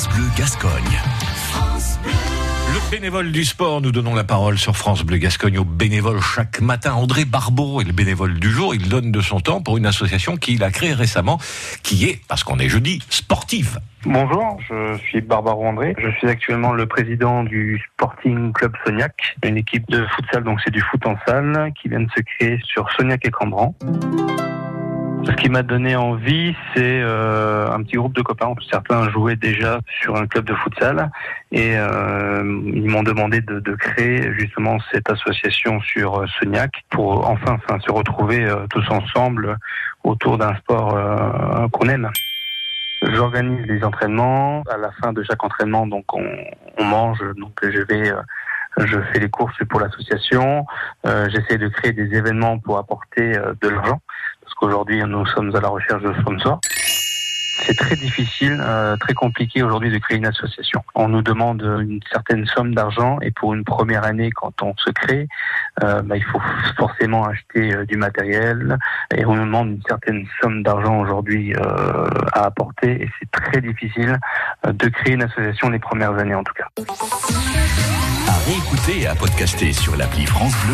France Bleu Gascogne. Le bénévole du sport, nous donnons la parole sur France Bleu Gascogne au bénévole chaque matin. André Barbeau est le bénévole du jour. Il donne de son temps pour une association qu'il a créée récemment, qui est, parce qu'on est jeudi, sportive. Bonjour, je suis Barbaro André. Je suis actuellement le président du Sporting Club Sognac, une équipe de futsal, donc c'est du foot en salle, qui vient de se créer sur Sognac et Cambran. Ce qui m'a donné envie, c'est euh, un petit groupe de copains. Certains jouaient déjà sur un club de futsal et euh, ils m'ont demandé de, de, créer justement cette association sur euh, Sognac pour enfin, enfin se retrouver euh, tous ensemble autour d'un sport euh, qu'on aime. J'organise les entraînements. À la fin de chaque entraînement, donc on, on mange. Donc je vais, je fais les courses pour l'association. Euh, J'essaie de créer des événements pour apporter de l'argent, parce qu'aujourd'hui nous sommes à la recherche de sponsors. C'est très difficile, euh, très compliqué aujourd'hui de créer une association. On nous demande une certaine somme d'argent et pour une première année, quand on se crée, euh, bah, il faut forcément acheter euh, du matériel et on nous demande une certaine somme d'argent aujourd'hui à apporter et c'est très difficile de créer une association les premières années en tout cas. À réécouter et à podcaster sur l'appli France Bleu.